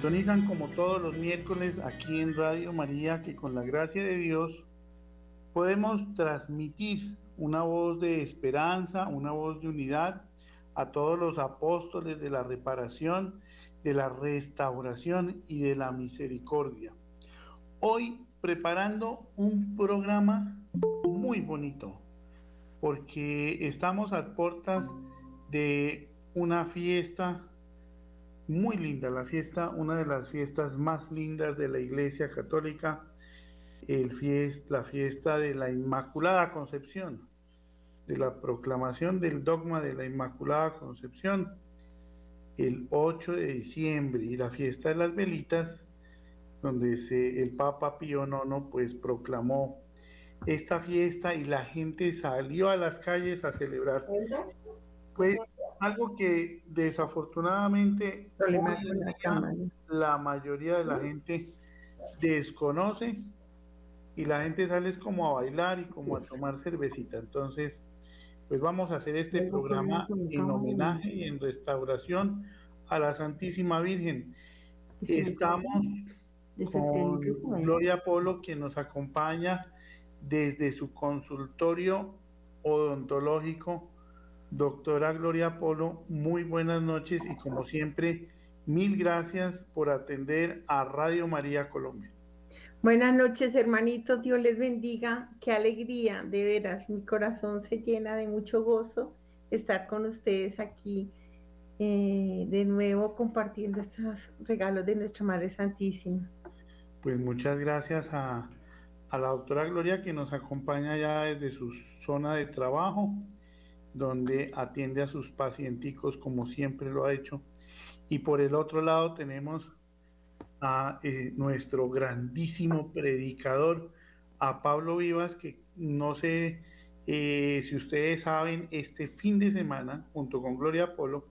sintonizan como todos los miércoles aquí en Radio María, que con la gracia de Dios podemos transmitir una voz de esperanza, una voz de unidad a todos los apóstoles de la reparación, de la restauración y de la misericordia. Hoy preparando un programa muy bonito, porque estamos a puertas de una fiesta muy linda la fiesta, una de las fiestas más lindas de la Iglesia Católica, el la fiesta de la Inmaculada Concepción, de la proclamación del dogma de la Inmaculada Concepción, el 8 de diciembre, y la fiesta de las velitas, donde se, el Papa Pío IX pues proclamó esta fiesta y la gente salió a las calles a celebrar. Pues algo que desafortunadamente la mayoría de la gente desconoce y la gente sale como a bailar y como a tomar cervecita. Entonces, pues vamos a hacer este programa en homenaje y en restauración a la Santísima Virgen. Estamos con Gloria Polo, quien nos acompaña desde su consultorio odontológico Doctora Gloria Polo, muy buenas noches y como siempre, mil gracias por atender a Radio María Colombia. Buenas noches, hermanitos, Dios les bendiga, qué alegría, de veras, mi corazón se llena de mucho gozo estar con ustedes aquí eh, de nuevo compartiendo estos regalos de nuestra Madre Santísima. Pues muchas gracias a, a la doctora Gloria que nos acompaña ya desde su zona de trabajo donde atiende a sus pacienticos como siempre lo ha hecho. Y por el otro lado tenemos a eh, nuestro grandísimo predicador, a Pablo Vivas, que no sé eh, si ustedes saben, este fin de semana, junto con Gloria Polo,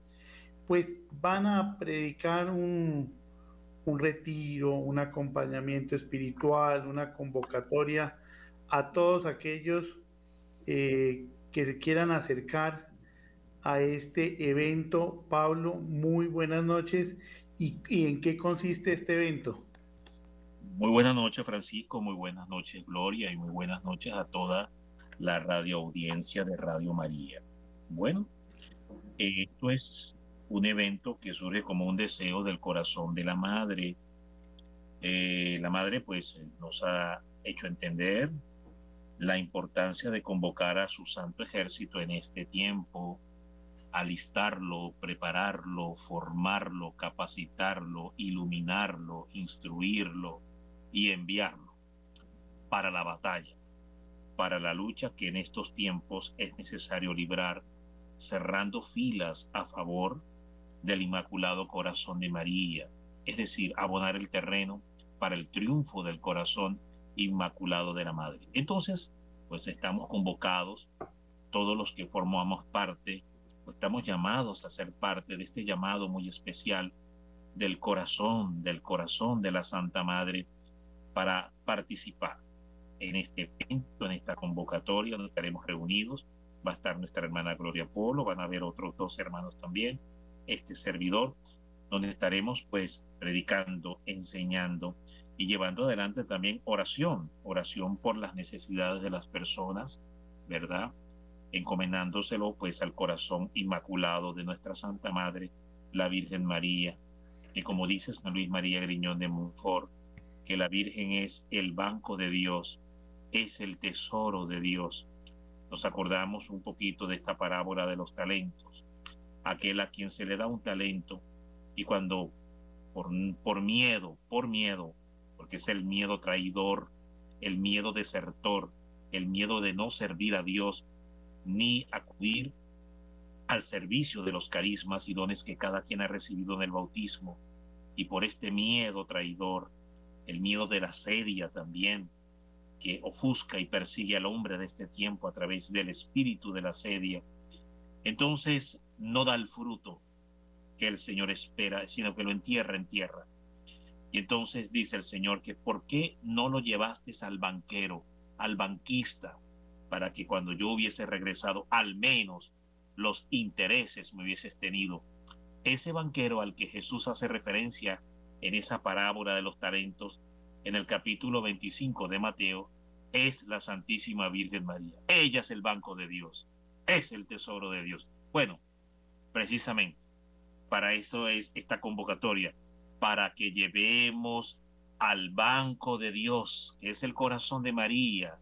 pues van a predicar un, un retiro, un acompañamiento espiritual, una convocatoria a todos aquellos eh, que se quieran acercar a este evento. Pablo, muy buenas noches. ¿Y, en qué consiste este evento? Muy buenas noches, Francisco. Muy buenas noches, Gloria. Y muy buenas noches a toda la radio audiencia de Radio María. Bueno, esto es un evento que surge como un deseo del corazón de la madre. Eh, la madre pues nos ha hecho entender la importancia de convocar a su santo ejército en este tiempo, alistarlo, prepararlo, formarlo, capacitarlo, iluminarlo, instruirlo y enviarlo para la batalla, para la lucha que en estos tiempos es necesario librar, cerrando filas a favor del Inmaculado Corazón de María, es decir, abonar el terreno para el triunfo del corazón Inmaculado de la Madre. Entonces, pues estamos convocados, todos los que formamos parte, estamos llamados a ser parte de este llamado muy especial del corazón, del corazón de la Santa Madre, para participar en este evento, en esta convocatoria donde estaremos reunidos. Va a estar nuestra hermana Gloria Polo, van a haber otros dos hermanos también, este servidor, donde estaremos pues predicando, enseñando y llevando adelante también oración, oración por las necesidades de las personas, ¿verdad? Encomendándoselo pues al corazón inmaculado de nuestra Santa Madre, la Virgen María, que como dice San Luis María Griñón de Montfort, que la Virgen es el banco de Dios, es el tesoro de Dios. Nos acordamos un poquito de esta parábola de los talentos, aquel a quien se le da un talento y cuando por, por miedo, por miedo, porque es el miedo traidor, el miedo desertor, el miedo de no servir a Dios ni acudir al servicio de los carismas y dones que cada quien ha recibido en el bautismo. Y por este miedo traidor, el miedo de la sedia también, que ofusca y persigue al hombre de este tiempo a través del espíritu de la sedia, entonces no da el fruto, que el Señor espera, sino que lo entierra en tierra. Y entonces dice el Señor que ¿por qué no lo llevaste al banquero, al banquista, para que cuando yo hubiese regresado al menos los intereses me hubieses tenido? Ese banquero al que Jesús hace referencia en esa parábola de los talentos en el capítulo 25 de Mateo es la Santísima Virgen María. Ella es el banco de Dios, es el tesoro de Dios. Bueno, precisamente para eso es esta convocatoria, para que llevemos al banco de Dios, que es el corazón de María,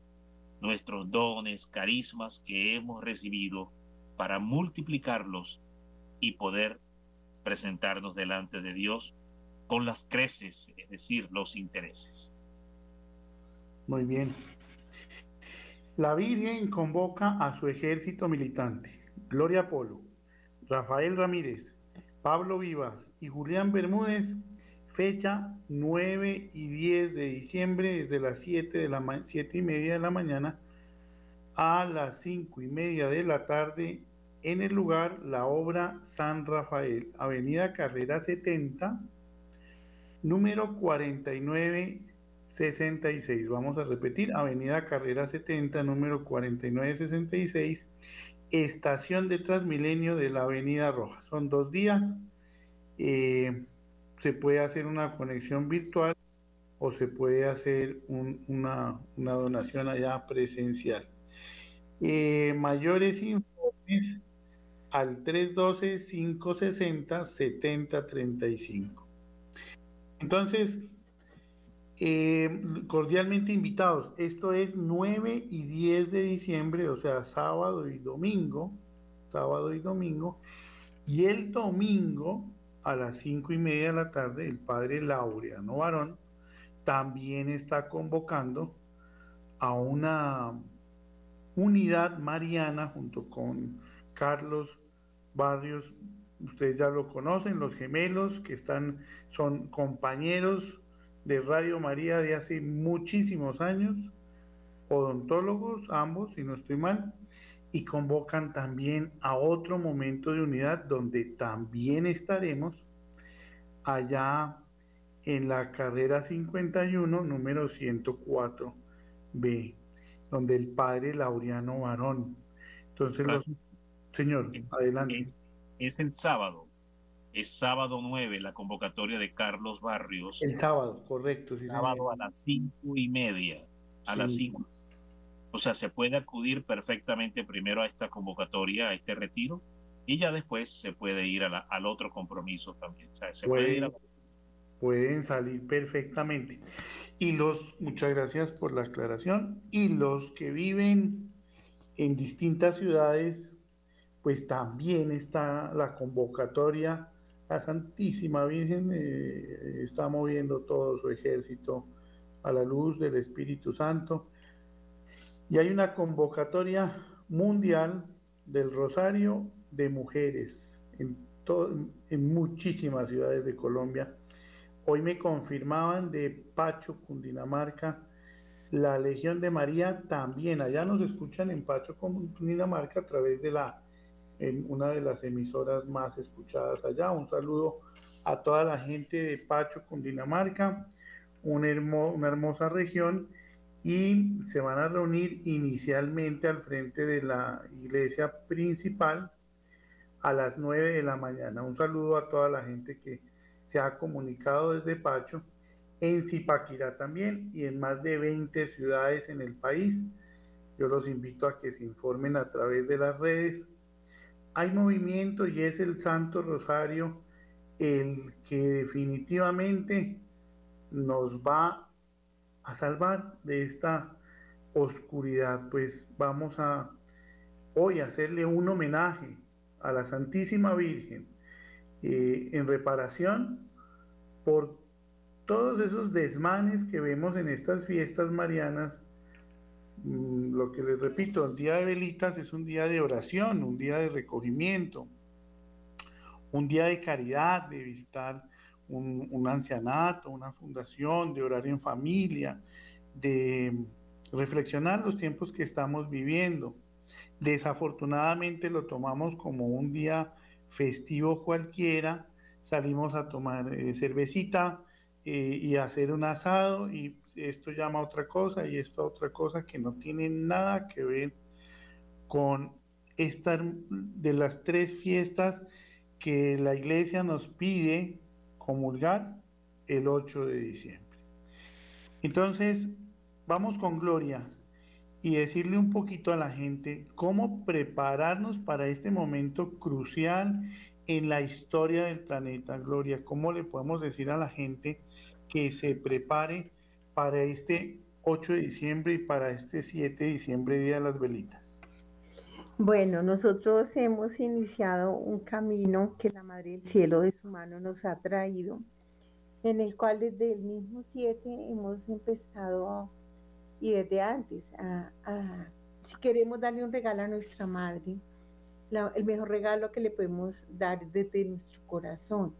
nuestros dones, carismas que hemos recibido para multiplicarlos y poder presentarnos delante de Dios con las creces, es decir, los intereses. Muy bien. La Virgen convoca a su ejército militante. Gloria Polo, Rafael Ramírez, Pablo Vivas y Julián Bermúdez, fecha 9 y 10 de diciembre, desde las 7, de la 7 y media de la mañana a las 5 y media de la tarde en el lugar La Obra San Rafael, Avenida Carrera 70, número 4966. Vamos a repetir, Avenida Carrera 70, número 4966, estación de Transmilenio de la Avenida Roja. Son dos días. Eh, se puede hacer una conexión virtual o se puede hacer una, donación allá presencial. Eh, mayores informes al 312-560-7035. Entonces, eh, cordialmente invitados. Esto es 9 y 10 de diciembre, o sea, sábado y domingo. Sábado y domingo. Y el domingo, a las 5 y media de la tarde, el padre Laureano Varón también está convocando a una unidad mariana junto con Carlos Barrios. Ustedes ya lo conocen, los gemelos que están, son compañeros de Radio María de hace muchísimos años, odontólogos ambos, si no estoy mal, y convocan también a otro momento de unidad donde también estaremos allá en la carrera 51, número 104B, donde el padre Laureano Varón. Entonces, los, señor, adelante es el sábado. Es sábado 9, la convocatoria de Carlos Barrios. El sábado, correcto. sábado a las cinco y media. A las cinco. O sea, se puede acudir perfectamente primero a esta convocatoria, a este retiro, y ya después se puede ir al otro compromiso también. Pueden salir perfectamente. Y los, muchas gracias por la aclaración, y los que viven en distintas ciudades pues también está la convocatoria. La Santísima Virgen eh, está moviendo todo su ejército a la luz del Espíritu Santo. Y hay una convocatoria mundial del Rosario de Mujeres en, muchísimas ciudades de Colombia. Hoy me confirmaban de Pacho, Cundinamarca, la Legión de María también. Allá nos escuchan en Pacho, Cundinamarca, a través de la una de las emisoras más escuchadas allá. Un saludo a toda la gente de Pacho, Cundinamarca, una hermosa región y se van a reunir inicialmente al frente de la iglesia principal a las 9 de la mañana. Un saludo a toda la gente que se ha comunicado desde Pacho, en Zipaquirá también y en más de 20 ciudades en el país. Yo los invito a que se informen a través de las redes hay movimiento y es el Santo Rosario el que definitivamente nos va a salvar de esta oscuridad. Pues vamos a hoy hacerle un homenaje a la Santísima Virgen eh, en reparación por todos esos desmanes que vemos en estas fiestas marianas Mm, lo que les repito, el día de velitas es un día de oración, un día de recogimiento, un día de caridad, de visitar un, ancianato, una fundación, de orar en familia, de reflexionar los tiempos que estamos viviendo. Desafortunadamente lo tomamos como un día festivo cualquiera, salimos a tomar eh, cervecita eh, y hacer un asado y esto llama a otra cosa y esto a otra cosa que no tiene nada que ver con esta de las tres fiestas que la iglesia nos pide comulgar el 8 de diciembre. Entonces, vamos con Gloria y decirle un poquito a la gente cómo prepararnos para este momento crucial en la historia del planeta, Gloria. ¿Cómo le podemos decir a la gente que se prepare para este 8 de diciembre y para este 7 de diciembre, Día de las Velitas? Bueno, nosotros hemos iniciado un camino que la Madre del Cielo de su mano nos ha traído, en el cual desde el mismo 7 hemos empezado, y desde antes, a, si queremos darle un regalo a nuestra Madre, el mejor regalo que le podemos dar desde nuestro corazón,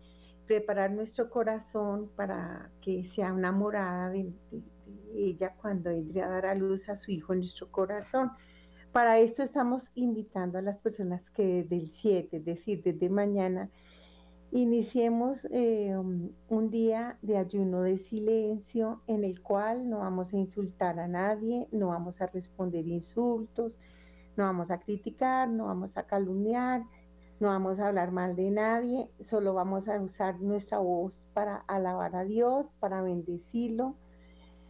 preparar nuestro corazón para que sea una morada de, de ella cuando entre a dar a luz a su hijo en nuestro corazón para esto estamos invitando a las personas que desde el 7, es decir, desde mañana, iniciemos eh, un día de ayuno de silencio en el cual no vamos a insultar a nadie, no vamos a responder insultos, no vamos a criticar, no vamos a calumniar, no vamos a hablar mal de nadie, solo vamos a usar nuestra voz para alabar a Dios, para bendecirlo,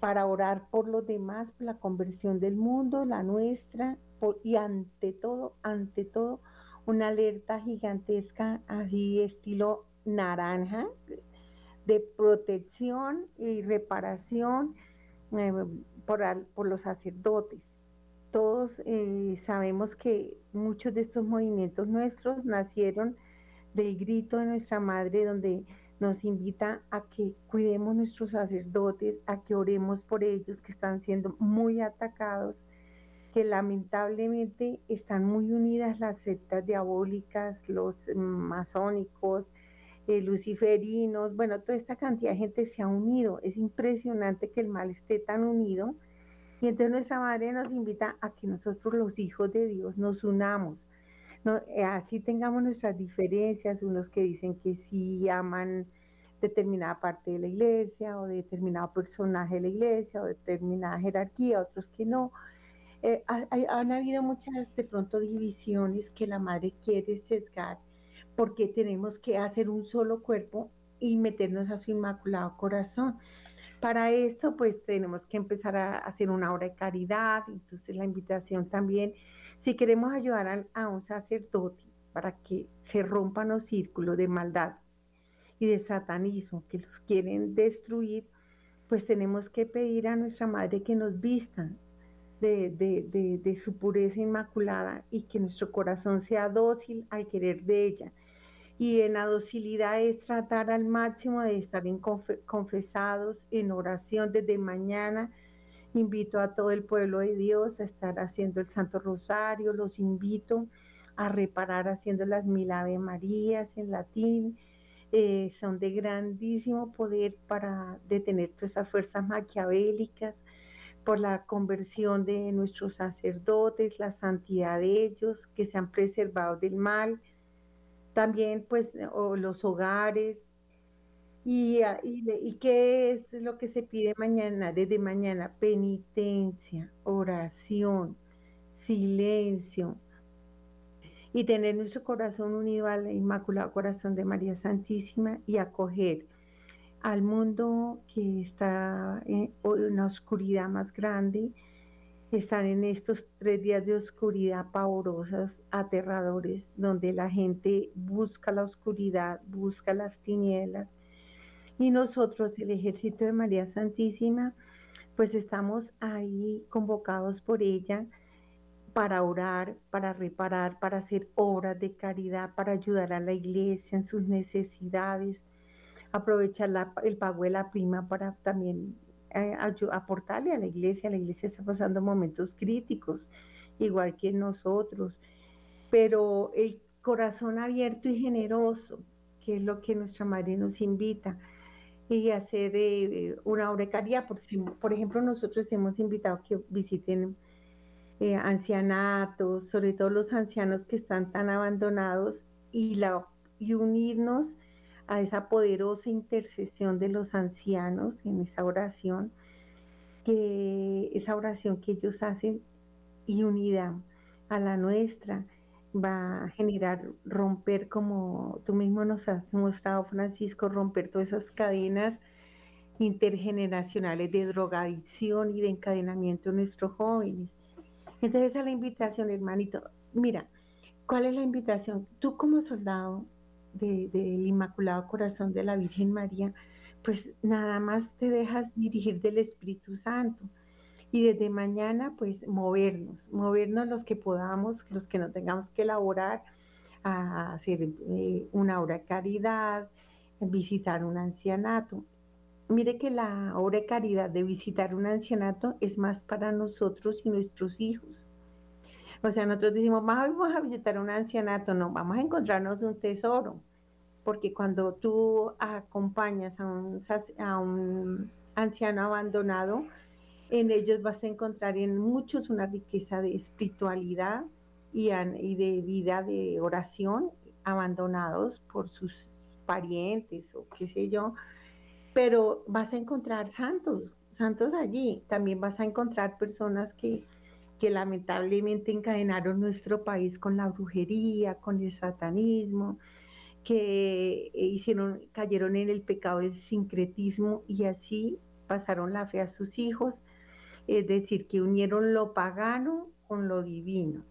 para orar por los demás, por la conversión del mundo, la nuestra, y ante todo, ante todo, una alerta gigantesca, así estilo naranja, de protección y reparación eh, por, los sacerdotes. Todos eh, sabemos que muchos de estos movimientos nuestros nacieron del grito de nuestra madre, donde nos invita a que cuidemos nuestros sacerdotes, a que oremos por ellos que están siendo muy atacados que lamentablemente están muy unidas las sectas diabólicas, los masónicos, eh, luciferinos, bueno, toda esta cantidad de gente se ha unido. Es impresionante que el mal esté tan unido. Y entonces nuestra madre nos invita a que nosotros los hijos de Dios nos unamos. Eh, así tengamos nuestras diferencias, unos que dicen que sí aman determinada parte de la iglesia o determinado personaje de la iglesia o determinada jerarquía, otros que no. Eh, han habido muchas de pronto divisiones que la madre quiere sesgar porque tenemos que hacer un solo cuerpo y meternos a su inmaculado corazón. Para esto, pues tenemos que empezar a hacer una obra de caridad, entonces la invitación también, si queremos ayudar a, a un sacerdote para que se rompan los círculos de maldad y de satanismo que los quieren destruir, pues tenemos que pedir a nuestra madre que nos vistan, de, su pureza inmaculada y que nuestro corazón sea dócil al querer de ella. Y en la docilidad es tratar al máximo de estar en confesados en oración desde mañana. Invito a todo el pueblo de Dios a estar haciendo el Santo Rosario, los invito a reparar haciendo las mil Ave Marías en latín. Eh, son de grandísimo poder para detener todas esas fuerzas maquiavélicas por la conversión de nuestros sacerdotes, la santidad de ellos, que se han preservado del mal, también pues los hogares. Y, y, y, qué es lo que se pide mañana, desde mañana? Penitencia, oración, silencio, y tener nuestro corazón unido al Inmaculado Corazón de María Santísima y acoger al mundo que está en una oscuridad más grande, están en estos tres días de oscuridad pavorosos, aterradores, donde la gente busca la oscuridad, busca las tinieblas. Y nosotros, el ejército de María Santísima, pues estamos ahí convocados por ella para orar, para reparar, para hacer obras de caridad, para ayudar a la iglesia en sus necesidades, aprovechar el pago de la prima para también eh, aportarle a la iglesia. La iglesia está pasando momentos críticos, igual que nosotros, pero el corazón abierto y generoso, que es lo que nuestra madre nos invita, y hacer eh, una obra de caridad. Por, por, ejemplo, nosotros hemos invitado que visiten eh, ancianatos, sobre todo los ancianos que están tan abandonados y, la, y unirnos a esa poderosa intercesión de los ancianos en esa oración, que esa oración que ellos hacen y unida a la nuestra va a generar romper como tú mismo nos has mostrado Francisco romper todas esas cadenas intergeneracionales de drogadicción y de encadenamiento de nuestros jóvenes. Entonces esa es la invitación, hermanito. Mira, ¿cuál es la invitación? Tú como soldado del Inmaculado Corazón de la Virgen María, pues nada más te dejas dirigir del Espíritu Santo. Y desde mañana, pues movernos, movernos los que podamos, los que no tengamos que elaborar, a hacer eh, una obra de caridad, visitar un ancianato. Mire que la obra de caridad de visitar un ancianato es más para nosotros y nuestros hijos. O sea, nosotros decimos, vamos a visitar un ancianato, no, vamos a encontrarnos un tesoro, porque cuando tú acompañas a un, anciano abandonado, en ellos vas a encontrar en muchos una riqueza de espiritualidad y, y de vida de oración, abandonados por sus parientes o qué sé yo, pero vas a encontrar santos, santos allí. También vas a encontrar personas que, que lamentablemente encadenaron nuestro país con la brujería, con el satanismo, que hicieron, cayeron en el pecado del sincretismo y así pasaron la fe a sus hijos, es decir, que unieron lo pagano con lo divino,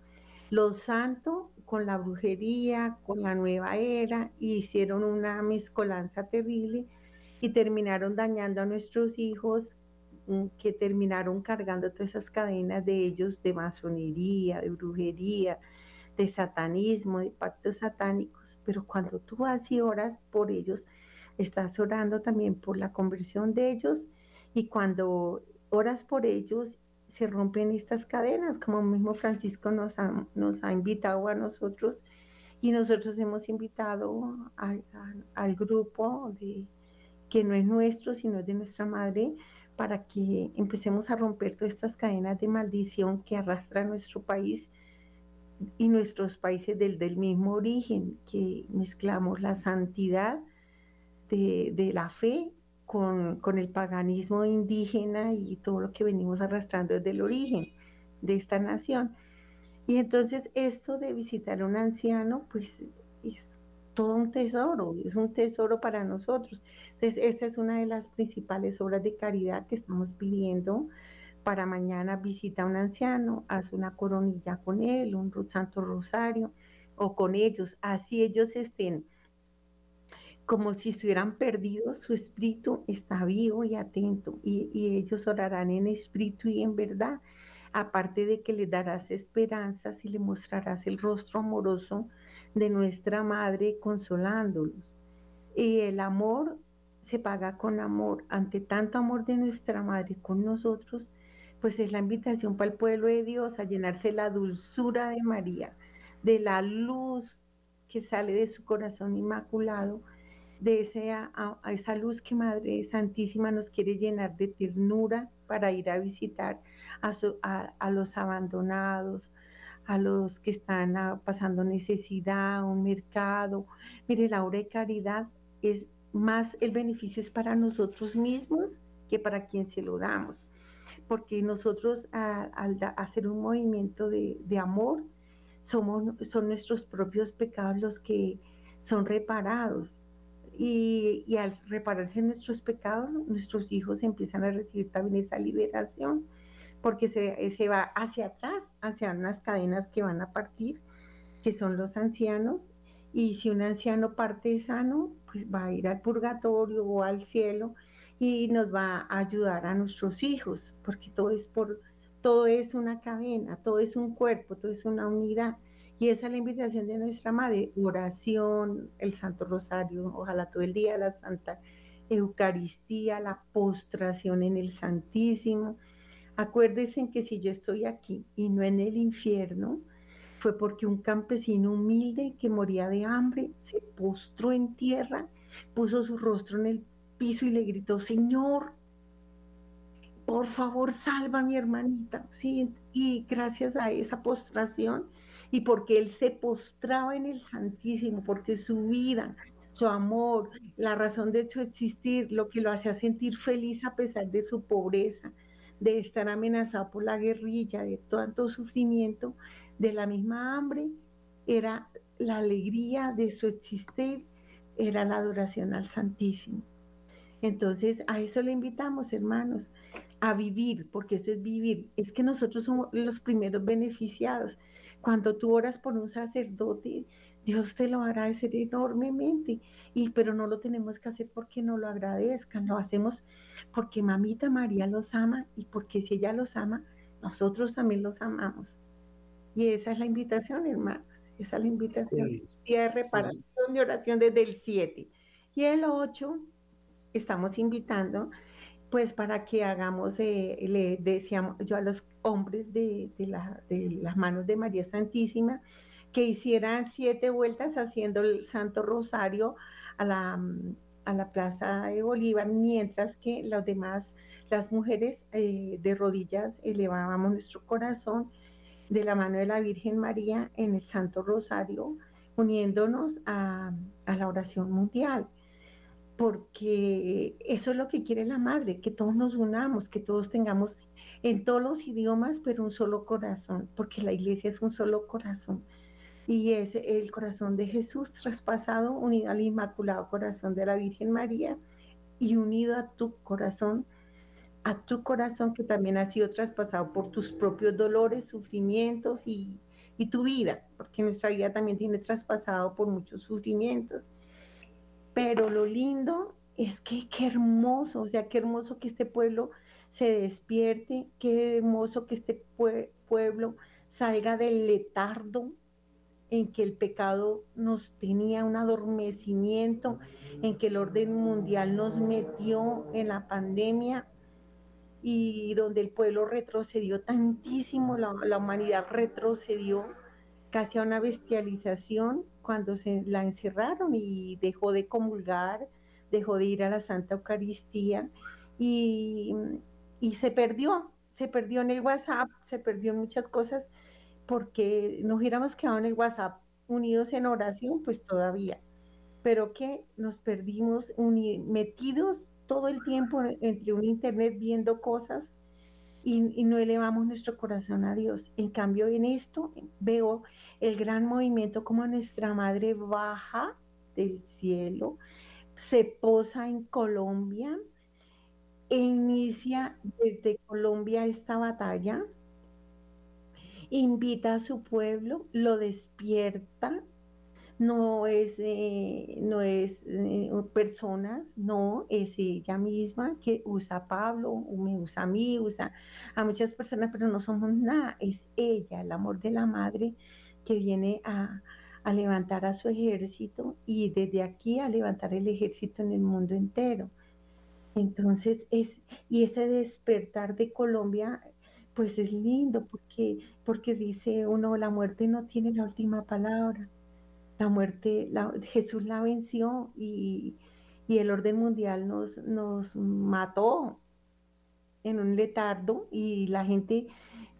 lo santo con la brujería, con la nueva era, y hicieron una mezcolanza terrible y terminaron dañando a nuestros hijos mm, que terminaron cargando todas esas cadenas de ellos de masonería, de brujería, de satanismo, de pactos satánicos. Pero cuando tú vas y oras por ellos, estás orando también por la conversión de ellos y cuando oras por ellos se rompen estas cadenas, como mismo Francisco nos ha, nos ha invitado a nosotros y nosotros hemos invitado al grupo de, que no es nuestro, sino es de nuestra madre, para que empecemos a romper todas estas cadenas de maldición que arrastra nuestro país y nuestros países del, del mismo origen, que mezclamos la santidad de, de la fe con, con, el paganismo indígena y todo lo que venimos arrastrando desde el origen de esta nación. Y entonces esto de visitar a un anciano, pues es todo un tesoro, es un tesoro para nosotros. Entonces, esta es una de las principales obras de caridad que estamos pidiendo para mañana. Visita a un anciano, haz una coronilla con él, un santo rosario o con ellos, así ellos estén como si estuvieran perdidos, su espíritu está vivo y atento y, y ellos orarán en espíritu y en verdad aparte de que les darás esperanzas y le mostrarás el rostro amoroso de nuestra madre consolándolos. Y el amor se paga con amor. Ante tanto amor de nuestra madre con nosotros, pues es la invitación para el pueblo de Dios a llenarse la dulzura de María, de la luz que sale de su corazón inmaculado, de esa, luz que Madre Santísima nos quiere llenar de ternura para ir a visitar a, a los abandonados, a los que están ah, pasando necesidad, un mercado. Mire, la obra de caridad es más, el beneficio es para nosotros mismos que para quien se lo damos. Porque nosotros al hacer un movimiento de, amor, somos, son nuestros propios pecados los que son reparados. Y, y, al repararse nuestros pecados, nuestros hijos empiezan a recibir también esa liberación porque se, se va hacia atrás, hacia unas cadenas que van a partir, que son los ancianos, y si un anciano parte sano, pues va a ir al purgatorio o al cielo y nos va a ayudar a nuestros hijos, porque todo es por todo es una cadena, todo es un cuerpo, todo es una unidad. Y esa es la invitación de nuestra madre, oración, el Santo Rosario, ojalá todo el día, la Santa Eucaristía, la postración en el Santísimo, Acuérdense que si yo estoy aquí y no en el infierno, fue porque un campesino humilde que moría de hambre se postró en tierra, puso su rostro en el y le gritó, Señor, por favor, salva a mi hermanita. Sí, y gracias a esa postración y porque él se postraba en el Santísimo, porque su vida, su amor, la razón de su existir, lo que lo hacía sentir feliz a pesar de su pobreza, de estar amenazado por la guerrilla, de tanto sufrimiento, de la misma hambre, era la alegría de su existir, era la adoración al Santísimo. Entonces, a eso le invitamos, hermanos, a vivir, porque eso es vivir. Es que nosotros somos los primeros beneficiados. Cuando tú oras por un sacerdote, Dios te lo agradecer enormemente, y, pero no lo tenemos que hacer porque no lo agradezcan, lo hacemos porque mamita María los ama y porque si ella los ama, nosotros también los amamos. Y esa es la invitación, hermanos, esa es la invitación. Día de reparación de oración desde el 7. Y el 8 estamos invitando pues para que hagamos, eh, le decíamos yo a los hombres de, las manos de María Santísima, que hicieran siete vueltas haciendo el Santo Rosario a la, a la Plaza de Bolívar, mientras que las demás, las mujeres eh, de rodillas elevábamos nuestro corazón de la mano de la Virgen María en el Santo Rosario, uniéndonos a, a la oración mundial porque eso es lo que quiere la madre, que todos nos unamos, que todos tengamos en todos los idiomas, pero un solo corazón, porque la iglesia es un solo corazón. Y es el corazón de Jesús traspasado, unido al Inmaculado Corazón de la Virgen María y unido a tu corazón, a tu corazón que también ha sido traspasado por tus propios dolores, sufrimientos y, y tu vida, porque nuestra vida también tiene traspasado por muchos sufrimientos pero lo lindo es que qué hermoso, o sea, qué hermoso que este pueblo se despierte, qué hermoso que este pueblo salga del letardo en que el pecado nos tenía un adormecimiento, en que el orden mundial nos metió en la pandemia y donde el pueblo retrocedió tantísimo, la, la humanidad retrocedió casi a una bestialización cuando se la encerraron y dejó de comulgar, dejó de ir a la Santa Eucaristía y, se perdió, se perdió en el WhatsApp, se perdió en muchas cosas porque nos hubiéramos quedado en el WhatsApp unidos en oración, pues todavía, pero que nos perdimos metidos todo el tiempo entre un internet viendo cosas y, no elevamos nuestro corazón a Dios. En cambio, en esto veo el gran movimiento como nuestra madre baja del cielo, se posa en Colombia e inicia desde Colombia esta batalla, invita a su pueblo, lo despierta, no es, eh, no es eh, personas, no, es ella misma que usa a Pablo, me usa a mí, usa a muchas personas, pero no somos nada, es ella, el amor de la madre que viene a, a levantar a su ejército y desde aquí a levantar el ejército en el mundo entero. Entonces, es, y ese despertar de Colombia, pues es lindo porque, porque dice uno, la muerte no tiene la última palabra la muerte, Jesús la venció y, el orden mundial nos, nos mató en un letardo y la gente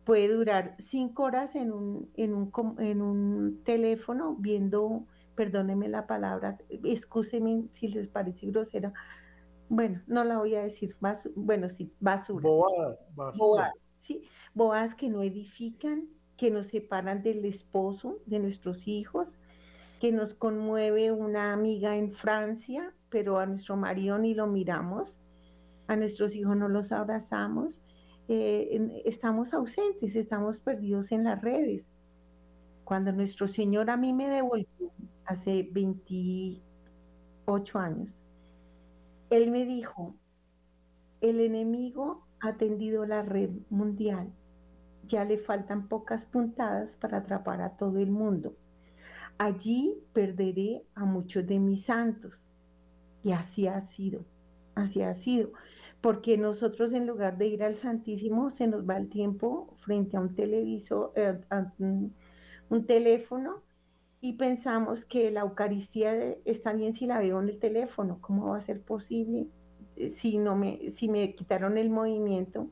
puede durar cinco horas en un, en un, en un teléfono viendo, perdónenme la palabra, excúsenme si les parece grosera, bueno, no la voy a decir, bueno, sí, basura. Boas, sí, boas que no edifican, que nos separan del esposo, de nuestros hijos, que nos conmueve una amiga en Francia, pero a nuestro marido ni lo miramos, a nuestros hijos no los abrazamos, eh, estamos ausentes, estamos perdidos en las redes. Cuando nuestro Señor a mí me devolvió hace 28 años, Él me dijo, el enemigo ha tendido la red mundial, ya le faltan pocas puntadas para atrapar a todo el mundo allí perderé a muchos de mis santos. Y así ha sido, así ha sido. Porque nosotros en lugar de ir al Santísimo se nos va el tiempo frente a un televisor, eh, un, teléfono y pensamos que la Eucaristía está bien si la veo en el teléfono. ¿Cómo va a ser posible si, no me, si me quitaron el movimiento?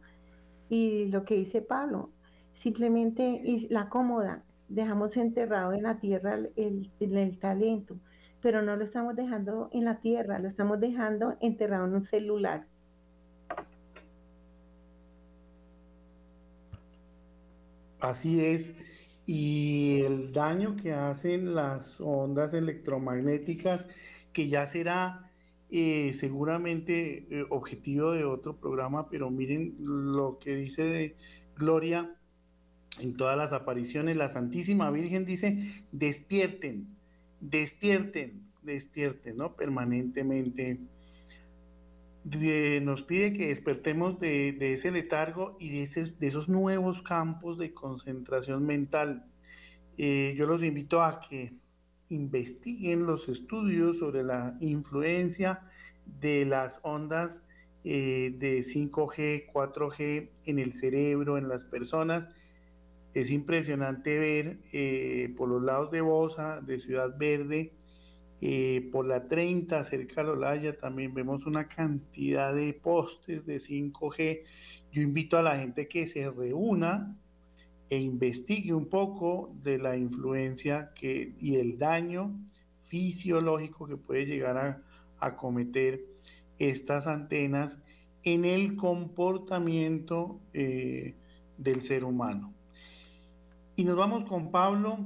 Y lo que dice Pablo, simplemente la cómoda, dejamos enterrado en la tierra el, el, talento, pero no lo estamos dejando en la tierra, lo estamos dejando enterrado en un celular. Así es. Y el daño que hacen las ondas electromagnéticas, que ya será eh, seguramente eh, objetivo de otro programa, pero miren lo que dice Gloria en todas las apariciones, la Santísima Virgen dice, despierten, despierten, despierten, ¿no? Permanentemente. Nos pide que despertemos de, ese letargo y de, esos nuevos campos de concentración mental. Eh, yo los invito a que investiguen los estudios sobre la influencia de las ondas eh, de 5G, 4G en el cerebro, en las personas es impresionante ver eh, por los lados de Bosa, de Ciudad Verde, eh, por la 30, cerca de Olaya, también vemos una cantidad de postes de 5G. Yo invito a la gente que se reúna e investigue un poco de la influencia que, y el daño fisiológico que puede llegar a, a cometer estas antenas en el comportamiento eh, del ser humano. Y nos vamos con Pablo,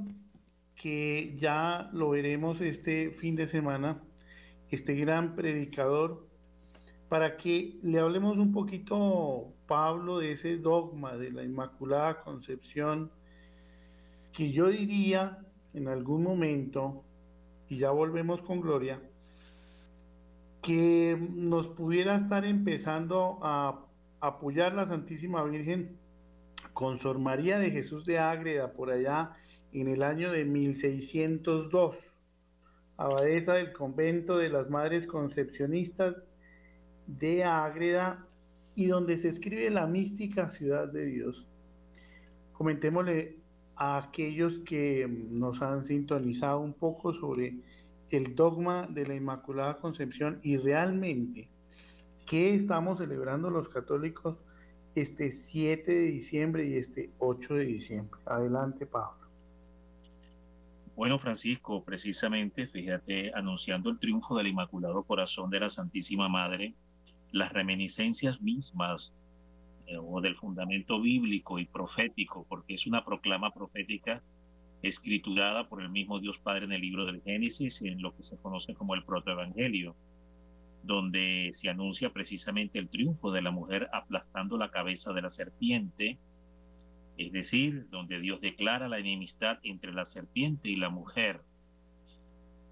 que ya lo veremos este fin de semana, este gran predicador, para que le hablemos un poquito, Pablo, de ese dogma de la Inmaculada Concepción, que yo diría en algún momento, y ya volvemos con Gloria, que nos pudiera estar empezando a apoyar la Santísima Virgen con Sor María de Jesús de Ágreda por allá en el año de 1602, abadesa del convento de las Madres Concepcionistas de Ágreda y donde se escribe la mística ciudad de Dios. Comentémosle a aquellos que nos han sintonizado un poco sobre el dogma de la Inmaculada Concepción y realmente qué estamos celebrando los católicos este 7 de diciembre y este 8 de diciembre. Adelante, Pablo. Bueno, Francisco, precisamente, fíjate, anunciando el triunfo del Inmaculado Corazón de la Santísima Madre, las reminiscencias mismas eh, o del fundamento bíblico y profético, porque es una proclama profética escriturada por el mismo Dios Padre en el libro del Génesis, en lo que se conoce como el protoevangelio donde se anuncia precisamente el triunfo de la mujer aplastando la cabeza de la serpiente, es decir, donde Dios declara la enemistad entre la serpiente y la mujer.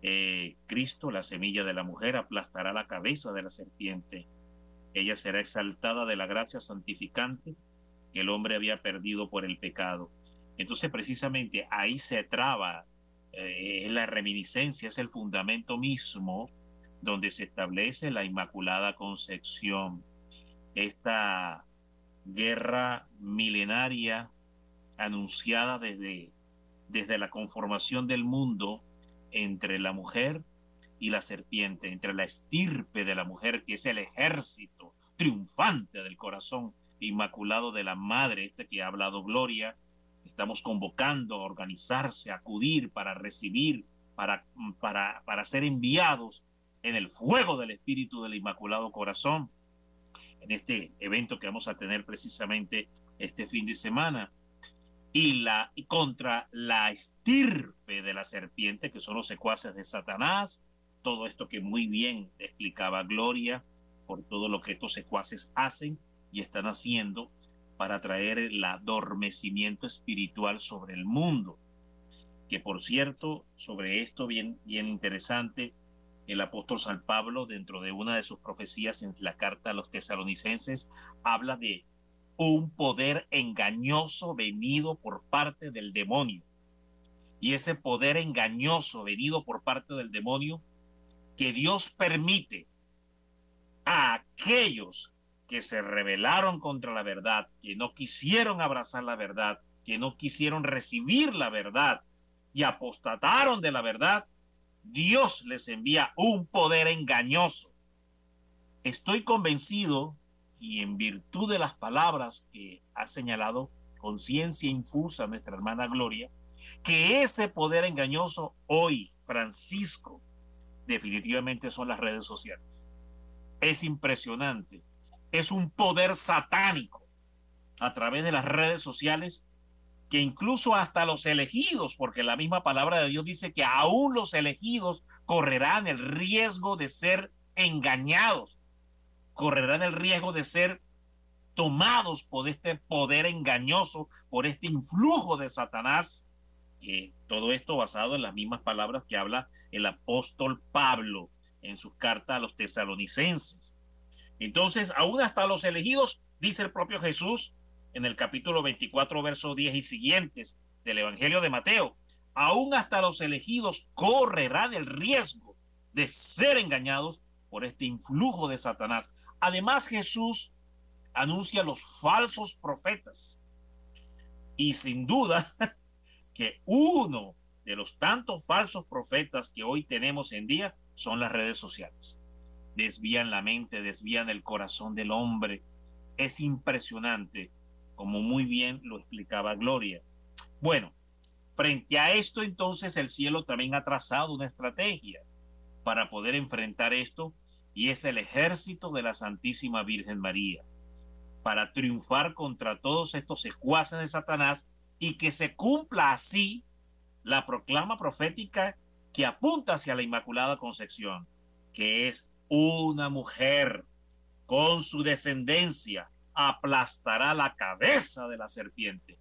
Eh, Cristo, la semilla de la mujer, aplastará la cabeza de la serpiente. Ella será exaltada de la gracia santificante que el hombre había perdido por el pecado. Entonces, precisamente ahí se traba eh, la reminiscencia, es el fundamento mismo donde se establece la Inmaculada Concepción, esta guerra milenaria anunciada desde, desde la conformación del mundo entre la mujer y la serpiente, entre la estirpe de la mujer, que es el ejército triunfante del corazón inmaculado de la madre, este que ha hablado Gloria, estamos convocando a organizarse, a acudir para recibir, para, para, para ser enviados en el fuego del Espíritu del Inmaculado Corazón, en este evento que vamos a tener precisamente este fin de semana, y, la, y contra la estirpe de la serpiente, que son los secuaces de Satanás, todo esto que muy bien explicaba Gloria, por todo lo que estos secuaces hacen y están haciendo para traer el adormecimiento espiritual sobre el mundo. Que por cierto, sobre esto bien, bien interesante, el apóstol San Pablo, dentro de una de sus profecías en la carta a los tesalonicenses, habla de un poder engañoso venido por parte del demonio. Y ese poder engañoso venido por parte del demonio que Dios permite a aquellos que se rebelaron contra la verdad, que no quisieron abrazar la verdad, que no quisieron recibir la verdad y apostataron de la verdad, Dios les envía un poder engañoso. Estoy convencido, y en virtud de las palabras que ha señalado conciencia infusa nuestra hermana Gloria, que ese poder engañoso hoy, Francisco, definitivamente son las redes sociales. Es impresionante. Es un poder satánico a través de las redes sociales que incluso hasta los elegidos, porque la misma palabra de Dios dice que aún los elegidos correrán el riesgo de ser engañados, correrán el riesgo de ser tomados por este poder engañoso, por este influjo de Satanás. que todo esto basado en las mismas palabras que habla el apóstol Pablo en sus cartas a los tesalonicenses. Entonces, aún hasta los elegidos, dice el propio Jesús en el capítulo 24, verso 10 y siguientes del Evangelio de Mateo, aún hasta los elegidos correrán el riesgo de ser engañados por este influjo de Satanás. Además, Jesús anuncia los falsos profetas. Y sin duda que uno de los tantos falsos profetas que hoy tenemos en día son las redes sociales. Desvían la mente, desvían el corazón del hombre. Es impresionante, como muy bien lo explicaba Gloria. Bueno, frente a esto entonces el cielo también ha trazado una estrategia para poder enfrentar esto y es el ejército de la Santísima Virgen María para triunfar contra todos estos secuaces de Satanás y que se cumpla así la proclama profética que apunta hacia la Inmaculada Concepción, que es una mujer con su descendencia aplastará la cabeza de la serpiente.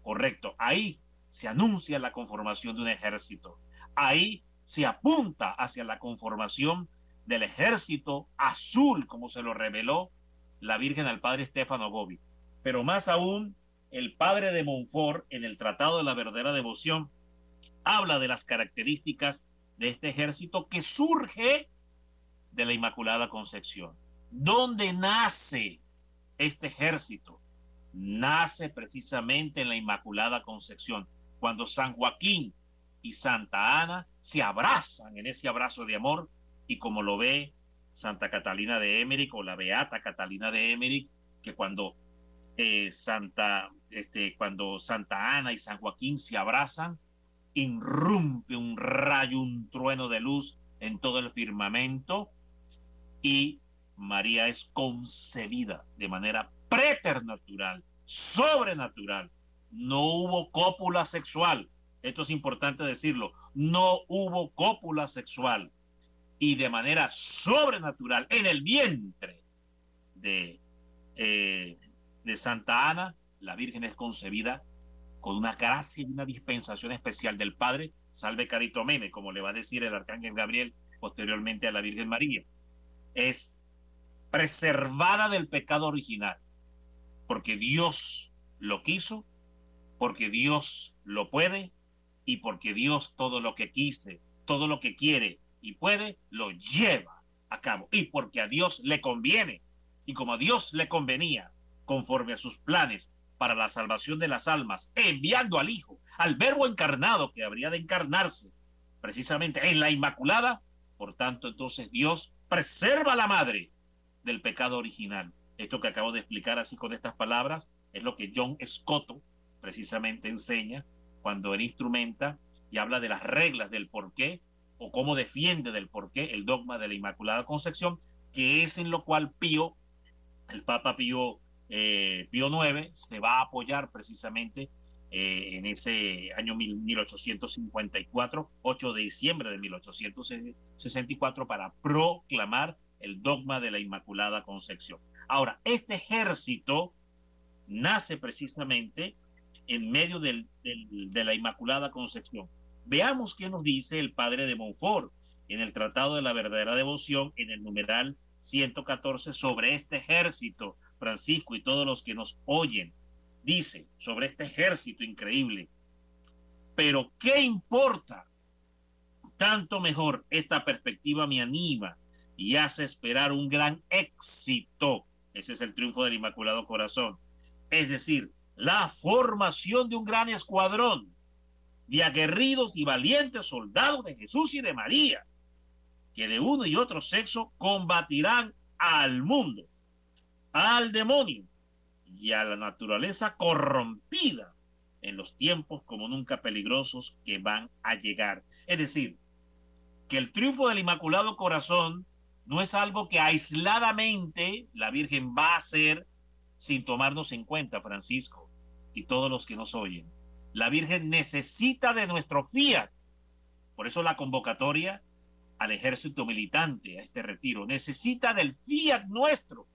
Correcto, ahí se anuncia la conformación de un ejército. Ahí se apunta hacia la conformación del ejército azul, como se lo reveló la Virgen al padre Estefano Gobi. Pero más aún, el padre de Montfort, en el Tratado de la Verdadera Devoción, habla de las características de este ejército que surge de la Inmaculada Concepción. ¿Dónde nace este ejército? Nace precisamente en la Inmaculada Concepción, cuando San Joaquín y Santa Ana se abrazan en ese abrazo de amor y como lo ve Santa Catalina de Emmerich o la Beata Catalina de Emmerich, que cuando eh, Santa, este, cuando Santa Ana y San Joaquín se abrazan, irrumpe un rayo, un trueno de luz en todo el firmamento y María es concebida de manera preternatural, sobrenatural. No hubo cópula sexual. Esto es importante decirlo. No hubo cópula sexual y de manera sobrenatural en el vientre de, eh, de Santa Ana, la Virgen es concebida con una gracia y una dispensación especial del Padre, salve Carito Mene, como le va a decir el arcángel Gabriel posteriormente a la Virgen María. Es preservada del pecado original, porque Dios lo quiso, porque Dios lo puede y porque Dios todo lo que quise, todo lo que quiere y puede, lo lleva a cabo. Y porque a Dios le conviene, y como a Dios le convenía, conforme a sus planes para la salvación de las almas, enviando al Hijo, al Verbo encarnado que habría de encarnarse precisamente en la Inmaculada, por tanto entonces Dios preserva a la madre del pecado original. Esto que acabo de explicar así con estas palabras es lo que John Scotto precisamente enseña cuando él instrumenta y habla de las reglas del por qué o cómo defiende del porqué el dogma de la Inmaculada Concepción, que es en lo cual Pío, el Papa Pío, eh, Pío IX, se va a apoyar precisamente eh, en ese año 1854, 8 de diciembre de 1864, para proclamar el dogma de la Inmaculada Concepción. Ahora, este ejército nace precisamente en medio de la Inmaculada Concepción. Veamos qué nos dice el padre de Montfort en el Tratado de la Verdadera Devoción, en el numeral 114, sobre este ejército, Francisco y todos los que nos oyen. Dice sobre este ejército increíble. Pero ¿qué importa? Tanto mejor esta perspectiva me anima y hace esperar un gran éxito. Ese es el triunfo del Inmaculado Corazón. Es decir, la formación de un gran escuadrón de aguerridos y valientes soldados de Jesús y de María, que de uno y otro sexo combatirán al mundo, al demonio y a la naturaleza corrompida en los tiempos como nunca peligrosos que van a llegar. Es decir, que el triunfo del Inmaculado Corazón no es algo que aisladamente la Virgen va a hacer sin tomarnos en cuenta, Francisco, y todos los que nos oyen. La Virgen necesita de nuestro fiat. Por eso la convocatoria al ejército militante, a este retiro, necesita del fiat nuestro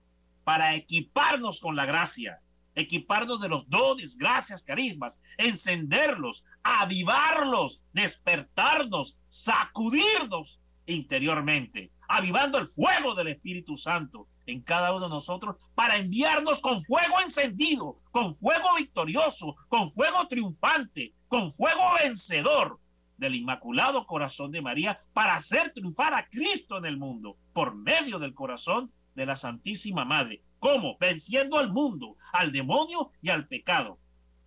para equiparnos con la gracia, equiparnos de los dones, gracias, carismas, encenderlos, avivarlos, despertarnos, sacudirnos interiormente, avivando el fuego del Espíritu Santo en cada uno de nosotros para enviarnos con fuego encendido, con fuego victorioso, con fuego triunfante, con fuego vencedor del Inmaculado Corazón de María para hacer triunfar a Cristo en el mundo por medio del corazón de la Santísima Madre. ¿Cómo? Venciendo al mundo, al demonio y al pecado.